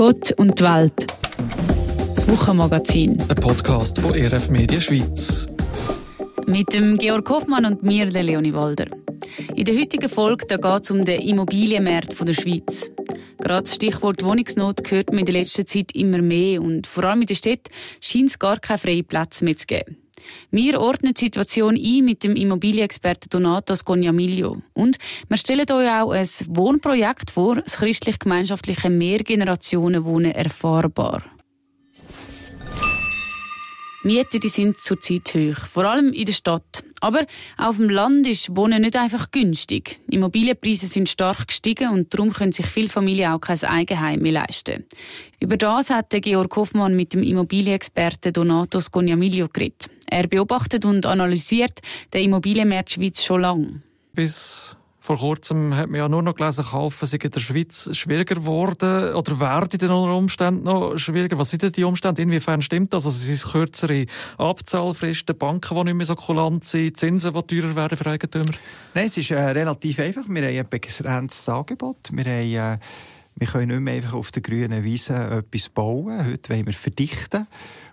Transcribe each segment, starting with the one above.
Gott und die Welt. Das Wochenmagazin. Ein Podcast von RF Media Schweiz. Mit dem Georg Hoffmann und mir, der Leonie Walder. In der heutigen Folge geht es um den Immobilienmarkt der Schweiz. Gerade das Stichwort Wohnungsnot hört man in der letzten Zeit immer mehr und vor allem in der Stadt scheint es gar keine freien Plätze mehr zu geben. Wir ordnen die Situation ein mit dem Immobilienexperten Donato Scognamiglio. Und wir stellen euch auch ein Wohnprojekt vor, das christlich-gemeinschaftliche Mehrgenerationenwohnen erfahrbar. Mieten die sind zurzeit hoch, vor allem in der Stadt. Aber auf dem Land ist Wohnen nicht einfach günstig. Immobilienpreise sind stark gestiegen und darum können sich viele Familien auch kein Eigenheim mehr leisten. Über das hat Georg Hoffmann mit dem Immobilienexperten Donato Scognamiglio geredet. Er beobachtet und analysiert den Immobilienmarkt Schweiz schon lange. Bis vor kurzem hat man ja nur noch gelesen, kaufen sei in der Schweiz schwieriger geworden oder werden in unter Umständen noch schwieriger. Was sind denn die Umstände? Inwiefern stimmt das? Also sind es kürzere Abzahlfristen, Banken, die nicht mehr so kulant sind, Zinsen, die teurer werden für Eigentümer? Nein, es ist äh, relativ einfach. Wir haben ein begrenztes Angebot. Wir haben... Äh wir können nicht mehr einfach auf der grünen Wiese etwas bauen. Heute wollen wir verdichten.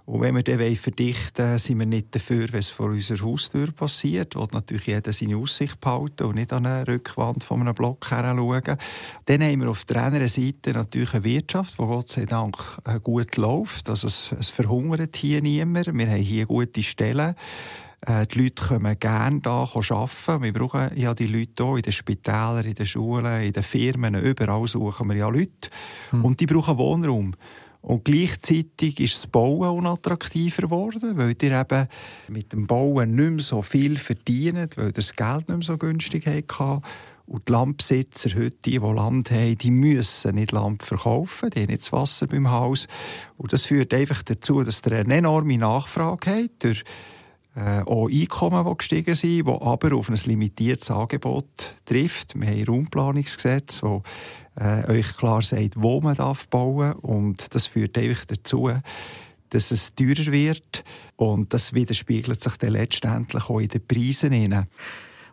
Und wenn wir dann verdichten wollen, sind wir nicht dafür, wenn es vor unserer Haustür passiert, wo natürlich jeder seine Aussicht behalten und nicht an eine Rückwand von einem Block her schauen. Dann haben wir auf der anderen Seite natürlich eine Wirtschaft, die Gott sei Dank äh, gut läuft. Also es, es verhungert hier niemand. Wir haben hier gute Stellen. Äh, die Leute kommen gerne hier arbeiten. Wir brauchen ja die Leute hier in den Spitälern, in den Schulen, in den Firmen, überall suchen wir ja Leute. Hm. Und die brauchen Wohnraum. Und gleichzeitig ist das Bauen unattraktiver geworden, weil ihr eben mit dem Bauen nicht mehr so viel verdient, weil ihr das Geld nicht mehr so günstig hatte. Und die Landbesitzer heute, die, die Land haben, die müssen nicht Land verkaufen, die haben nicht das Wasser beim Haus. Und das führt einfach dazu, dass ihr eine enorme Nachfrage habt durch äh, auch Einkommen, die gestiegen sind, die aber auf ein limitiertes Angebot trifft. Wir haben ein Raumplanungsgesetz, das äh, euch klar sagt, wo man darf bauen. Und das führt einfach dazu, dass es teurer wird. Und das widerspiegelt sich dann letztendlich auch in den Preisen.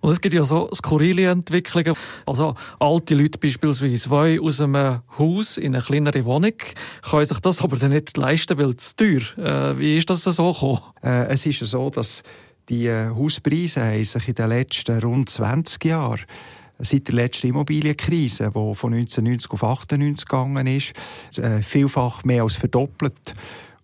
Und es gibt ja so skurrile Entwicklungen. Also alte Leute beispielsweise wollen aus einem Haus in eine kleinere Wohnung, können sich das aber dann nicht leisten, weil es teuer. Äh, wie ist das so gekommen? Äh, es ist so, dass die äh, Hauspreise haben sich in den letzten rund 20 Jahren seit der letzten Immobilienkrise, die von 1990 auf 1998 gegangen ist, äh, vielfach mehr als verdoppelt.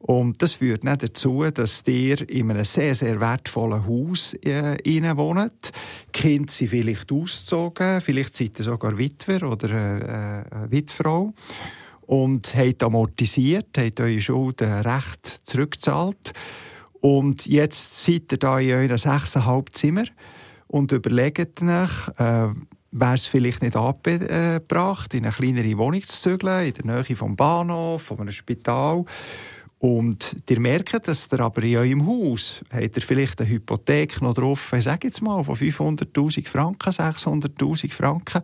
Und das führt nicht dazu, dass ihr in einem sehr, sehr wertvollen Haus äh, wohnt. Die Kinder sind vielleicht ausgezogen, vielleicht seid ihr sogar Witwer oder äh, äh, Witfrau und habt amortisiert, habt eure Schulden recht zurückgezahlt. Und jetzt seid ihr da in euren sechseinhalb Zimmer und überlegt nach, äh, wäre es vielleicht nicht angebracht, in eine kleinere Wohnung zu zügeln, in der Nähe vom Bahnhof, von einem Spital und ihr merkt, dass ihr aber in eurem Haus habt ihr vielleicht eine Hypothek noch drauf, sage jetzt mal, von 500'000 Franken, 600'000 Franken.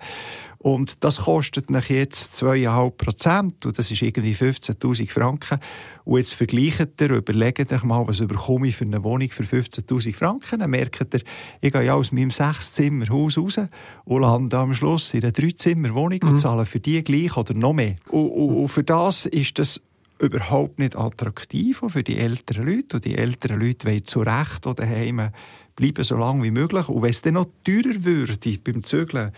Und das kostet euch jetzt 2,5 Prozent. Und das ist irgendwie 15'000 Franken. Und jetzt vergleicht ihr, überlegt euch mal, was bekomme ich für eine Wohnung für 15'000 Franken. Dann merkt ihr, ich gehe ja aus meinem Sechszimmerhaus raus und lande am Schluss in einer Dreizimmerwohnung mhm. und zahle für die gleich oder noch mehr. Und, und, und für das ist das überhaupt nicht attraktiv für die älteren Leute. Und die älteren Leute wollen zu Recht oder daheim bleiben so lange wie möglich. Und wenn es dann noch teurer würde beim Zügeln,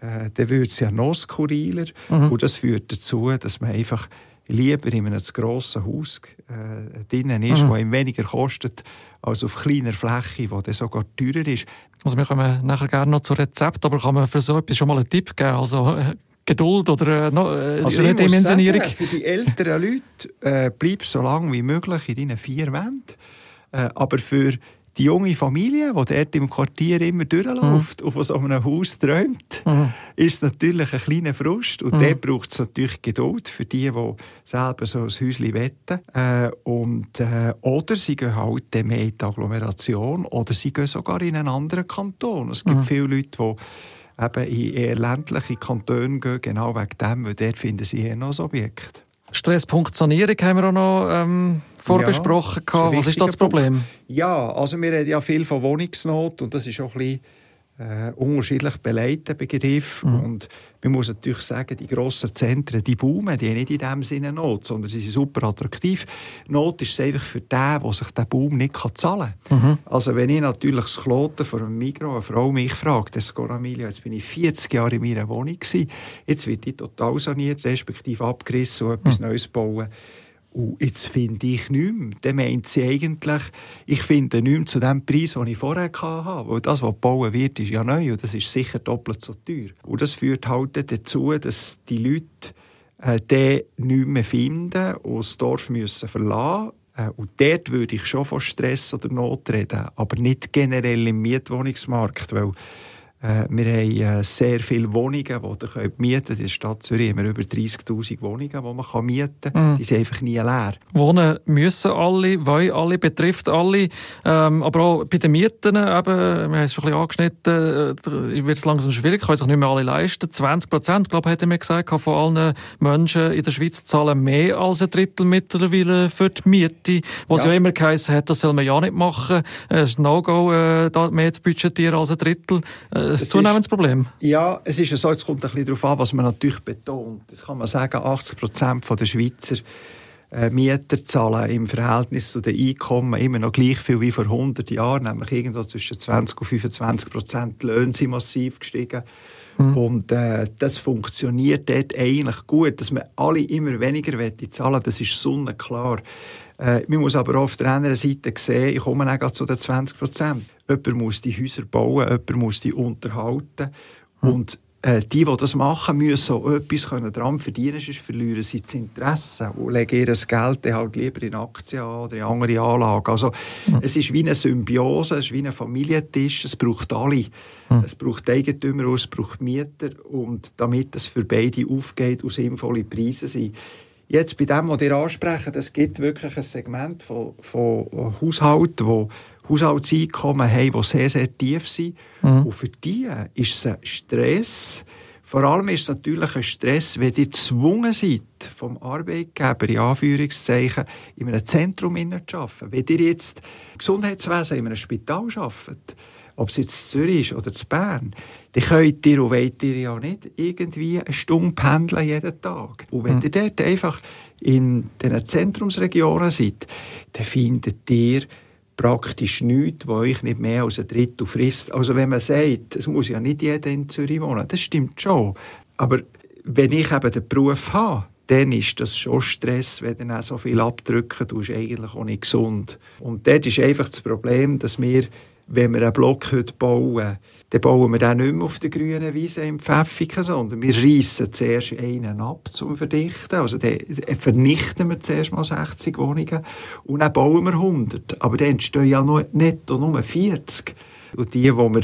äh, dann würde es ja noch skurriler. Mhm. Und das führt dazu, dass man einfach lieber in einem zu grossen Haus äh, drinnen ist, mhm. wo ihm weniger kostet, als auf kleiner Fläche, wo dann sogar teurer ist. Also wir kommen nachher gerne noch zu Rezept, aber kann man für so etwas schon mal einen Tipp geben? Also äh, Geduld oder äh, also? Sagen, für die älteren Leute äh, bleib so lange wie möglich in deinen vier Wänden. Äh, aber für die junge Familie, die dort im Quartier immer durchläuft mhm. und von so einem Haus träumt, mhm. ist natürlich ein kleiner Frust. Und mhm. der braucht es natürlich Geduld für die, die selber so ein Häuschen wetten. Äh, und, äh, oder sie gehen halt mehr in die Agglomeration oder sie gehen sogar in einen anderen Kanton. Es gibt mhm. viele Leute, die eben in eher ländliche Kantone gehen, genau wegen dem, weil dort finden sie hier noch ein Objekt. Stresspunkt Sanierung haben wir auch noch ähm, vorbesprochen. Ja, Was ist das Problem? Ja, also wir reden ja viel von Wohnungsnot und das ist auch ein bisschen äh, unterschiedlich beleidigten Begriff. Mhm. Und man muss natürlich sagen, die grossen Zentren, die boomen, die haben nicht in dem Sinne Not, sondern sie sind super attraktiv. Not ist es einfach für den, der sich diesen Boom nicht zahlen kann. Mhm. Also wenn ich natürlich das Kloten von einem Migros, eine Frau mich fragt, das Scoramilio, jetzt bin ich 40 Jahre in meiner Wohnung gewesen, jetzt wird die total saniert, respektive abgerissen und etwas mhm. Neues bauen. Und jetzt finde ich nichts mehr. Dann meint sie eigentlich, ich finde nichts mehr zu dem Preis, den ich vorher hatte. Weil das, was gebaut wird, ist ja neu und das ist sicher doppelt so teuer. Und das führt halt dazu, dass die Leute äh, den nicht mehr finden und das Dorf müssen verlassen. Äh, und dort würde ich schon von Stress oder Not reden, aber nicht generell im Mietwohnungsmarkt, weil äh, wir haben äh, sehr viele Wohnungen, die ihr mieten könnt. In der Stadt Zürich haben wir über 30'000 Wohnungen, die man mieten kann. Mm. Die sind einfach nie leer. Wohnen müssen alle, wollen alle, betrifft alle. Ähm, aber auch bei den Mieten, eben, wir haben es schon ein bisschen angeschnitten, äh, wird es langsam schwierig, können sich nicht mehr alle leisten. 20 Prozent, glaube ich, er mir gesagt, von allen Menschen in der Schweiz zahlen mehr als ein Drittel mittlerweile für die Miete. Was ja, ja immer geheißen hat, das soll man ja nicht machen. Es ist No-Go, mehr zu budgetieren als ein Drittel ein zunehmendes Problem. Ja, es ist so, es kommt ein bisschen darauf an, was man natürlich betont. Das kann man sagen, 80 Prozent der Schweizer äh, Mieter zahlen im Verhältnis zu den Einkommen immer noch gleich viel wie vor 100 Jahren, nämlich irgendwo zwischen 20 und 25 Prozent. Die Löhne sind massiv gestiegen. Mhm. Und äh, das funktioniert dort eigentlich gut. Dass man alle immer weniger zahlen das ist sonnenklar. Äh, man muss aber auf der anderen Seite sehen, ich komme auch zu den 20 Prozent. Jemand muss die Häuser bauen, jemand muss die unterhalten. Mhm. Und die, die das machen, müssen auch etwas daran verdienen, sonst verlieren sie das Interesse und legen ihr Geld dann halt lieber in Aktien oder in andere Anlagen. Also, mhm. Es ist wie eine Symbiose, es ist wie ein Familientisch, es braucht alle. Mhm. Es braucht Eigentümer, es braucht Mieter und damit es für beide aufgeht und sinnvolle Preise sind. Jetzt bei dem, was ihr ansprechen, es gibt wirklich ein Segment von, von Haushalten, wo Haushaltseinkommen haben, die sehr, sehr tief sind. Mhm. Und für die ist es ein Stress. Vor allem ist es natürlich ein Stress, wenn ihr gezwungen seid, vom Arbeitgeber, in Anführungszeichen, in einem Zentrum zu arbeiten. Wenn ihr jetzt Gesundheitswesen in einem Spital arbeitet, ob es jetzt Zürich ist oder zu Bern, dann könnt ihr und wollt ihr ja nicht irgendwie eine Stunde pendeln jeden Tag. Und wenn mhm. ihr dort einfach in den Zentrumsregionen seid, dann findet ihr praktisch nichts, wo euch nicht mehr als ein Drittel frisst. Also wenn man sagt, es muss ja nicht jeder in Zürich wohnen, das stimmt schon. Aber wenn ich eben den Beruf habe, dann ist das schon Stress, wenn dann auch so viel abdrücken tust, eigentlich auch nicht gesund. Und dort ist einfach das Problem, dass wir wenn wir einen Block bauen, dann bauen wir den nicht mehr auf der grünen Wiese im Pfäffiken, sondern wir reissen zuerst einen ab zum Verdichten. Also dann vernichten wir zuerst mal 60 Wohnungen und dann bauen wir 100. Aber dann entstehen ja noch netto nur 40. Und die, die wir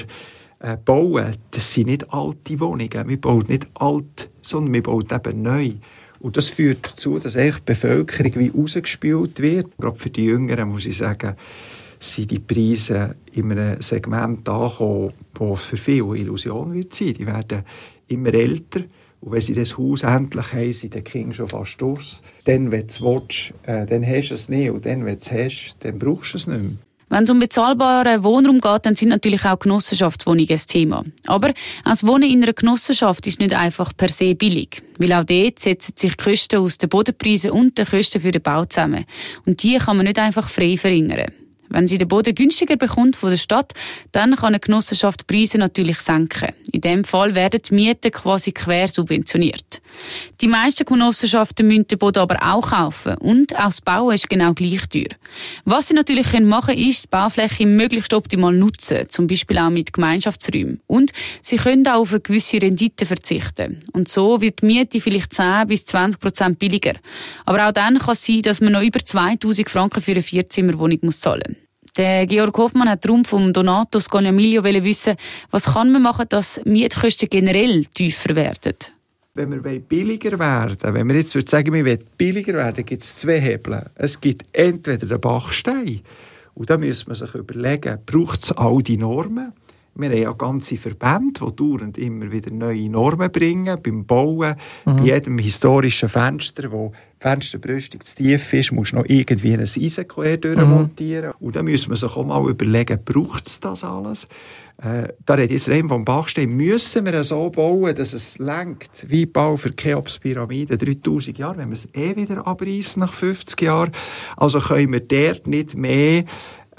äh, bauen, das sind nicht alte Wohnungen. Wir bauen nicht alt, sondern wir bauen eben neu. Und das führt dazu, dass echt die Bevölkerung wie rausgespielt wird. Gerade für die Jüngeren muss ich sagen, sind die Preise in einem Segment angekommen, das für viele Illusion wird sein. Die werden immer älter. Und wenn sie das Haus endlich haben, sind die Kinder schon fast durch. Dann, wenn du es willst, äh, dann hast du es nicht. Und dann, wenn du es hast, dann brauchst du es nicht mehr. Wenn es um bezahlbaren Wohnraum geht, dann sind natürlich auch Genossenschaftswohnungen ein Thema. Aber das Wohnen in einer Genossenschaft ist nicht einfach per se billig. Weil auch dort setzen sich die Kosten aus den Bodenpreisen und den Kosten für den Bau zusammen. Und die kann man nicht einfach frei verringern. Wenn sie den Boden günstiger bekommt von der Stadt, dann kann eine Genossenschaft die Preise natürlich senken. In dem Fall werden die Mieten quasi quer subventioniert. Die meisten Genossenschaften müssen den Boden aber auch kaufen und auch das Bauen ist genau gleich teuer. Was sie natürlich machen können, ist die Baufläche möglichst optimal nutzen, zum Beispiel auch mit Gemeinschaftsräumen. Und sie können auch auf eine gewisse Rendite verzichten. Und so wird die Miete vielleicht 10 bis 20 Prozent billiger. Aber auch dann kann es sein, dass man noch über 2000 Franken für eine Vierzimmerwohnung zahlen muss. Der Georg Hoffmann hat darum vom Donato Sconiamilio wissen, was kann man machen, dass Mietkosten generell tiefer werden? Wenn wir billiger werden wenn wir jetzt sagen, wir wollen billiger werden, gibt es zwei Hebel. Es gibt entweder den Bachstein, und da muss man sich überlegen, braucht es all die Normen? Wir haben ja ganze Verbände, die dauernd immer wieder neue Normen bringen, beim Bauen, mhm. bei jedem historischen Fenster, das Fensterbrüstung zu tief ist, musst du noch irgendwie ein Eisen quer durchmontieren. Mhm. Und dann müssen wir sich auch mal überlegen, braucht es das alles? Äh, da redet jetzt Rehm vom Bachstein. Müssen wir es so bauen, dass es lenkt, wie Bau für Cheops-Pyramide, 3000 Jahre, wenn wir es eh wieder abreißen nach 50 Jahren. Also können wir dort nicht mehr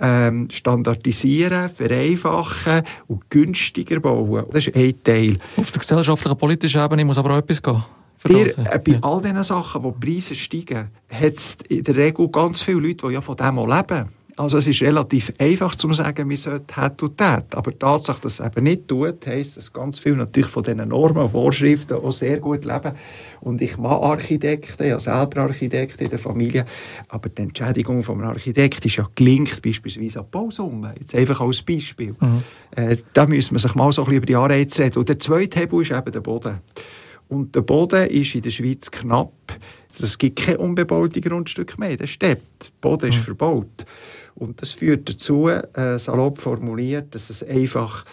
ähm, standardisieren, vereinfachen und günstiger bauen. Das ist ein Teil. Auf der gesellschaftlichen, politischen Ebene muss aber auch etwas gehen. Dir, äh, bei ja. all diesen Sachen, wo die Preise steigen, hat es in der Regel ganz viele Leute, die ja von dem auch leben. Also es ist relativ einfach zu sagen, wir sollten hat und das. Aber die Tatsache, dass es eben nicht tut, heisst, dass ganz viele natürlich von diesen Normen und Vorschriften auch sehr gut leben. Und ich mache Architekten, ja selber Architekt in der Familie, aber die Entschädigung vom Architekt ist ja gelingt, beispielsweise an Bausumme. Jetzt einfach als Beispiel. Mhm. Äh, da müssen wir sich mal so ein bisschen über die Anreize reden. Und der zweite Hebel ist eben der Boden. Und der Boden ist in der Schweiz knapp. Es gibt keine unbebaute Grundstücke mehr. Der steht. Der Boden ist mhm. verbaut. Und das führt dazu, äh, salopp formuliert, dass es einfach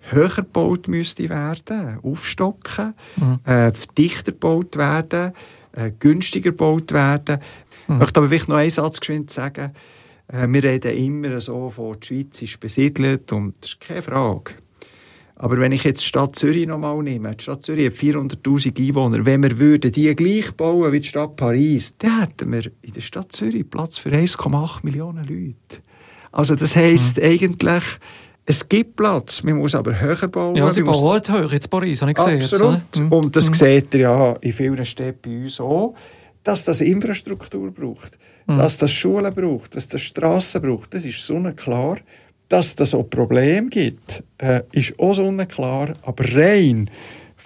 höher gebaut müsste werden, aufstocken, mhm. äh, dichter gebaut werden, äh, günstiger gebaut werden. Mhm. Ich möchte aber vielleicht noch einen Satz geschwind sagen. Äh, wir reden immer so von, die Schweiz ist besiedelt und das ist keine Frage. Aber wenn ich jetzt die Stadt Zürich nochmal nehme, die Stadt Zürich hat 400'000 Einwohner, wenn wir würden die gleich bauen wie die Stadt Paris, dann hätten wir in der Stadt Zürich Platz für 1,8 Millionen Leute. Also das heisst mhm. eigentlich, es gibt Platz, man muss aber höher bauen. Ja, sie bauen halt höher, jetzt Paris, habe ich gesehen. Absolut. Jetzt, mhm. Und das mhm. seht ihr ja in vielen Städten bei uns auch, dass das Infrastruktur braucht, mhm. dass das Schulen braucht, dass das Strassen braucht, das ist so klar. Dass das auch Probleme gibt, äh, ist auch so klar, aber rein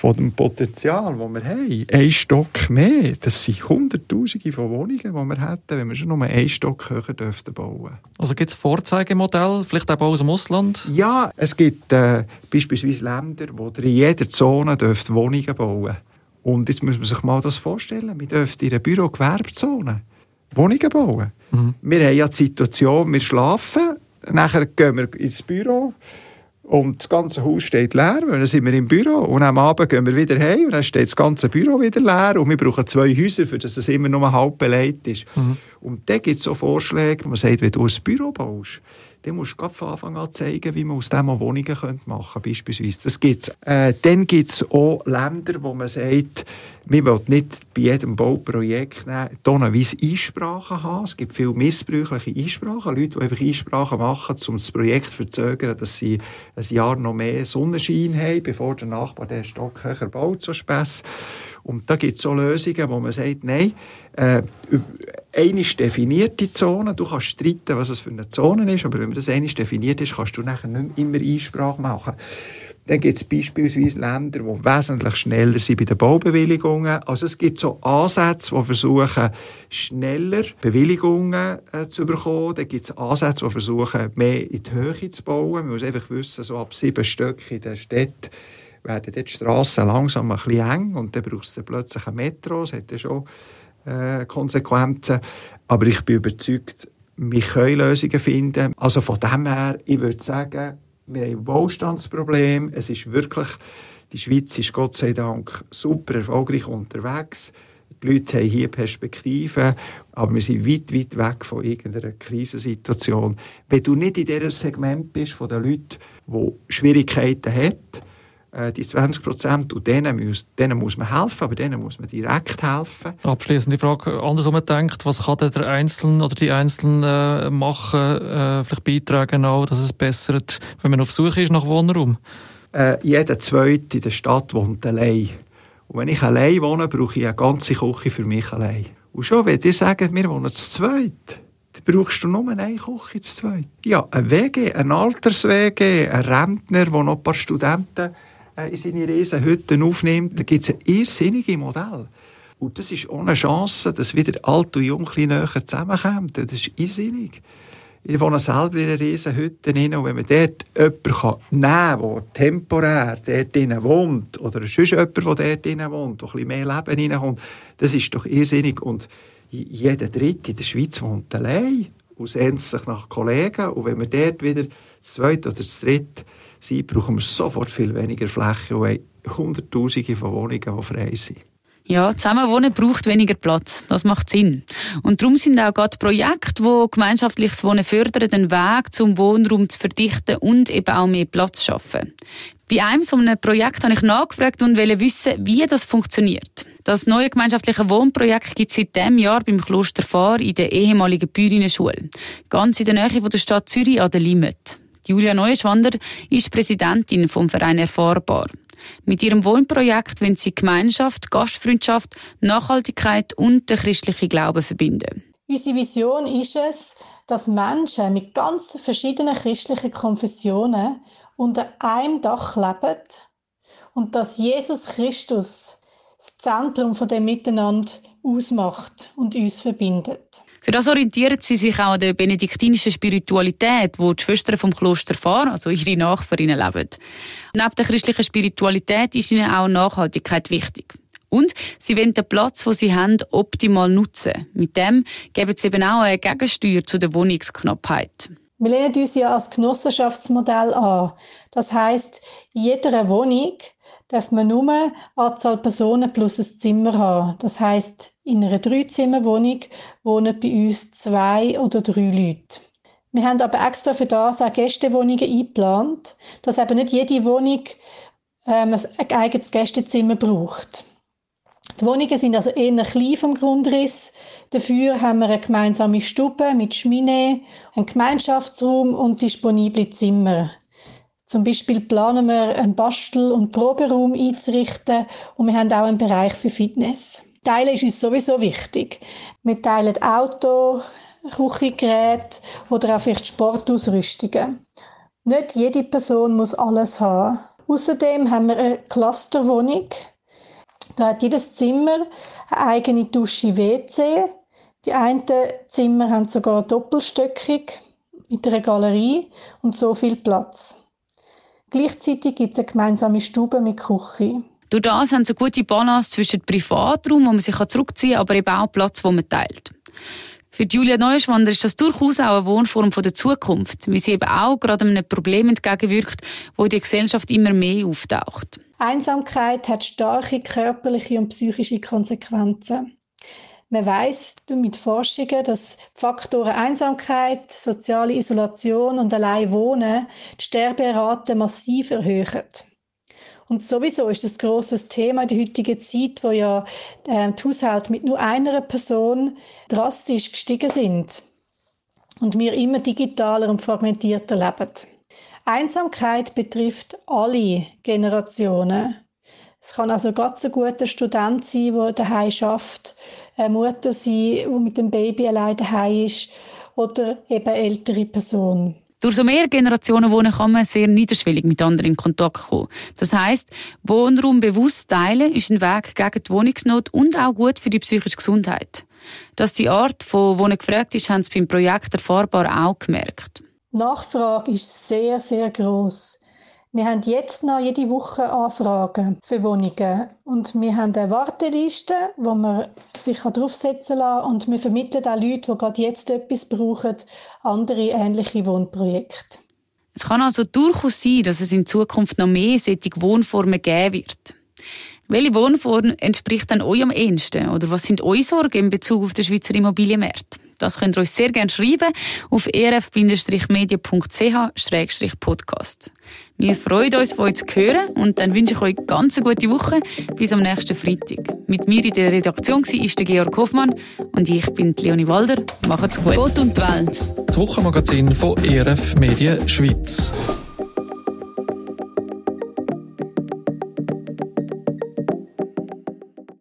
von dem Potenzial, das wir haben, ein Stock mehr, das sind Hunderttausende von Wohnungen, die wir hätten, wenn wir schon nur einen Stock höher dürften bauen. Also gibt es Vorzeigemodelle, vielleicht auch aus dem Ausland? Ja, es gibt äh, beispielsweise Länder, wo in jeder Zone dürft Wohnungen bauen Und jetzt muss man sich mal das vorstellen, wir dürfen in einer Büro-Gewerbezone Wohnungen bauen. Mhm. Wir haben ja die Situation, wir schlafen Nachher gehen wir ins Büro und das ganze Haus steht leer, dann sind wir im Büro und am Abend gehen wir wieder heim und dann steht das ganze Büro wieder leer und wir brauchen zwei Häuser, für das es immer nur halb belegt ist. Mhm. Und dann gibt es so Vorschläge, man sagt, wenn du ein Büro baust, dann musst du von Anfang an zeigen, wie man aus dem auch Wohnungen machen könnte, beispielsweise. Das gibt's. Äh, dann gibt es auch Länder, wo man sagt, wir wollen nicht bei jedem Bauprojekt tonnenweise Einsprachen haben. Es gibt viele missbräuchliche Einsprachen. Leute, die einfach Einsprachen machen, um das Projekt zu verzögern, dass sie ein Jahr noch mehr Sonnenschein haben, bevor der Nachbar den Stock höher baut, so Späss. Und da gibt es so Lösungen, wo man sagt, nein, äh, eine definierte Zone, du kannst streiten, was es für eine Zone ist, aber wenn das eine definiert ist, kannst du nachher nicht immer Einsprache machen. Dann gibt es beispielsweise Länder, die wesentlich schneller sind bei den Baubewilligungen. Also es gibt so Ansätze, die versuchen, schneller Bewilligungen äh, zu bekommen. Dann gibt es Ansätze, die versuchen, mehr in die Höhe zu bauen. Man muss einfach wissen, so ab sieben Stück in der Stadt werden die Straßen langsam ein bisschen eng und dann braucht es dann plötzlich ein Metro. Das hat schon äh, Konsequenzen. Aber ich bin überzeugt, wir können Lösungen finden. Also von dem her, ich würde sagen, wir haben ein Wohlstandsproblem. Es ist wirklich, die Schweiz ist Gott sei Dank super erfolgreich unterwegs. Die Leute haben hier Perspektiven, aber wir sind weit, weit weg von irgendeiner Krisensituation. Wenn du nicht in diesem Segment bist von den Leuten, die Schwierigkeiten äh, die 20 Prozent, und denen muss, denen muss man helfen, aber denen muss man direkt helfen. Abschließend die Frage, andersrum denkt, was kann der Einzelne oder die Einzelnen äh, machen, äh, vielleicht beitragen auch, dass es bessert, wenn man auf Suche ist nach Wohnraum? Äh, jeder Zweite in der Stadt wohnt allein. Und wenn ich allein wohne, brauche ich eine ganze Küche für mich allein. Und schon, wenn die sagen, wir wohnen zu zweit, dann brauchst du nur eine Küche zu zweit. Ja, ein WG, ein Alters-WG, ein Rentner, wo noch ein paar Studenten äh, in seine Riesenhütten aufnimmt, da gibt es ein irrsinniges Modell. Und das ist ohne Chance, dass wieder alt und jung näher zusammenkommen. Das ist irrsinnig. Ich wohne selber in einer Riesenhütte und wenn man dort jemanden nehmen kann, der temporär dort wohnt, oder sonst jemand, der dort wohnt, der ein mehr Leben reinkommt, das ist doch irrsinnig. Und jeder Dritte in der Schweiz wohnt allein und sehnt sich nach Kollegen. Und wenn man dort wieder das Zweite oder das Dritte sind, brauchen wir sofort viel weniger Fläche und Hunderttausende von Wohnungen, die frei sind. Ja, Zusammenwohnen braucht weniger Platz. Das macht Sinn. Und darum sind auch gerade Projekte, die gemeinschaftliches Wohnen fördern, den Weg zum Wohnraum zu verdichten und eben auch mehr Platz schaffen. Bei einem so einem Projekt habe ich nachgefragt und wollte wissen, wie das funktioniert. Das neue gemeinschaftliche Wohnprojekt gibt es seit diesem Jahr beim Kloster Fahr in der ehemaligen Bäuerinnenschule. Ganz in der Nähe von der Stadt Zürich an der Limit. Julia Neuschwander ist Präsidentin vom Verein Erfahrbar. Mit ihrem Wohnprojekt wollen sie Gemeinschaft, Gastfreundschaft, Nachhaltigkeit und den christlichen Glauben verbinden. Unsere Vision ist es, dass Menschen mit ganz verschiedenen christlichen Konfessionen unter einem Dach leben und dass Jesus Christus das Zentrum von dem Miteinander ausmacht und uns verbindet. Für das orientieren sie sich auch an der benediktinischen Spiritualität, wo die Schwestern vom Kloster Fahr, also ihre Nachbarinnen, leben. Neben der christlichen Spiritualität ist ihnen auch Nachhaltigkeit wichtig. Und sie wollen den Platz, den sie haben, optimal nutzen. Mit dem geben sie eben auch eine Gegensteuer zu der Wohnungsknappheit. Wir lehnen uns ja als Genossenschaftsmodell an. Das heißt, in jeder Wohnung darf man nur Anzahl Personen plus ein Zimmer haben. Das heißt, in einer Dreizimmerwohnung wohnen bei uns zwei oder drei Leute. Wir haben aber extra für das auch Gästewohnungen eingeplant, dass eben nicht jede Wohnung ähm, ein eigenes Gästezimmer braucht. Die Wohnungen sind also eher klein vom Grundriss. Dafür haben wir eine gemeinsame Stube mit Schmine, einen Gemeinschaftsraum und disponible Zimmer. Zum Beispiel planen wir einen Bastel- und Proberaum einzurichten und wir haben auch einen Bereich für Fitness. Teilen ist uns sowieso wichtig. Wir teilen Auto, Küchengeräte oder auch vielleicht Sportausrüstungen. Nicht jede Person muss alles haben. Außerdem haben wir eine Clusterwohnung. Da hat jedes Zimmer eine eigene Dusche WC. Die einen Zimmer haben sogar doppelstöckig mit einer Galerie und so viel Platz. Gleichzeitig gibt es eine gemeinsame Stube mit Küche. Durch das haben sie eine gute Balance zwischen Privatraum, wo man sich zurückziehen kann, aber eben auch Platz, wo man teilt. Für Julia Neuschwander ist das durchaus auch eine Wohnform der Zukunft, weil sie eben auch gerade einem Problem entgegenwirkt, wo die Gesellschaft immer mehr auftaucht. Einsamkeit hat starke körperliche und psychische Konsequenzen. Man weiß mit Forschungen, dass Faktoren Einsamkeit, soziale Isolation und allein Wohnen die Sterberate massiv erhöhen. Und sowieso ist das grosses Thema in der heutigen Zeit, wo ja äh, die Haushalte mit nur einer Person drastisch gestiegen sind und wir immer digitaler und fragmentierter leben. Einsamkeit betrifft alle Generationen. Es kann also ganz ein guter Student sein, der daheim schafft, eine Mutter sein, die mit dem Baby allein daheim ist oder eben eine ältere Person. Durch so mehr Generationen wohnen kann man sehr niederschwellig mit anderen in Kontakt kommen. Das heißt, Wohnraum bewusst teilen ist ein Weg gegen die Wohnungsnot und auch gut für die psychische Gesundheit. Dass die Art von Wohnen gefragt ist, haben sie beim Projekt erfahrbar auch gemerkt. Nachfrage ist sehr, sehr groß. Wir haben jetzt noch jede Woche Anfragen für Wohnungen. Und wir haben eine Warteliste, wo man sich draufsetzen kann. Und wir vermitteln auch Leute, die gerade jetzt etwas brauchen, andere ähnliche Wohnprojekte. Es kann also durchaus sein, dass es in Zukunft noch mehr solche Wohnformen geben wird. Welche Wohnform entspricht dann euch am ehesten? Oder was sind eure Sorgen in Bezug auf den Schweizer Immobilienmarkt? Das könnt ihr uns sehr gerne schreiben auf erf-media.ch-podcast. Wir freuen uns, von euch zu hören und dann wünsche ich euch eine ganz gute Woche bis am nächsten Freitag. Mit mir in der Redaktion war der Georg Hoffmann und ich bin Leonie Walder. Macht's gut. Gott und die Welt. Das Wochenmagazin von ERF Media Schweiz.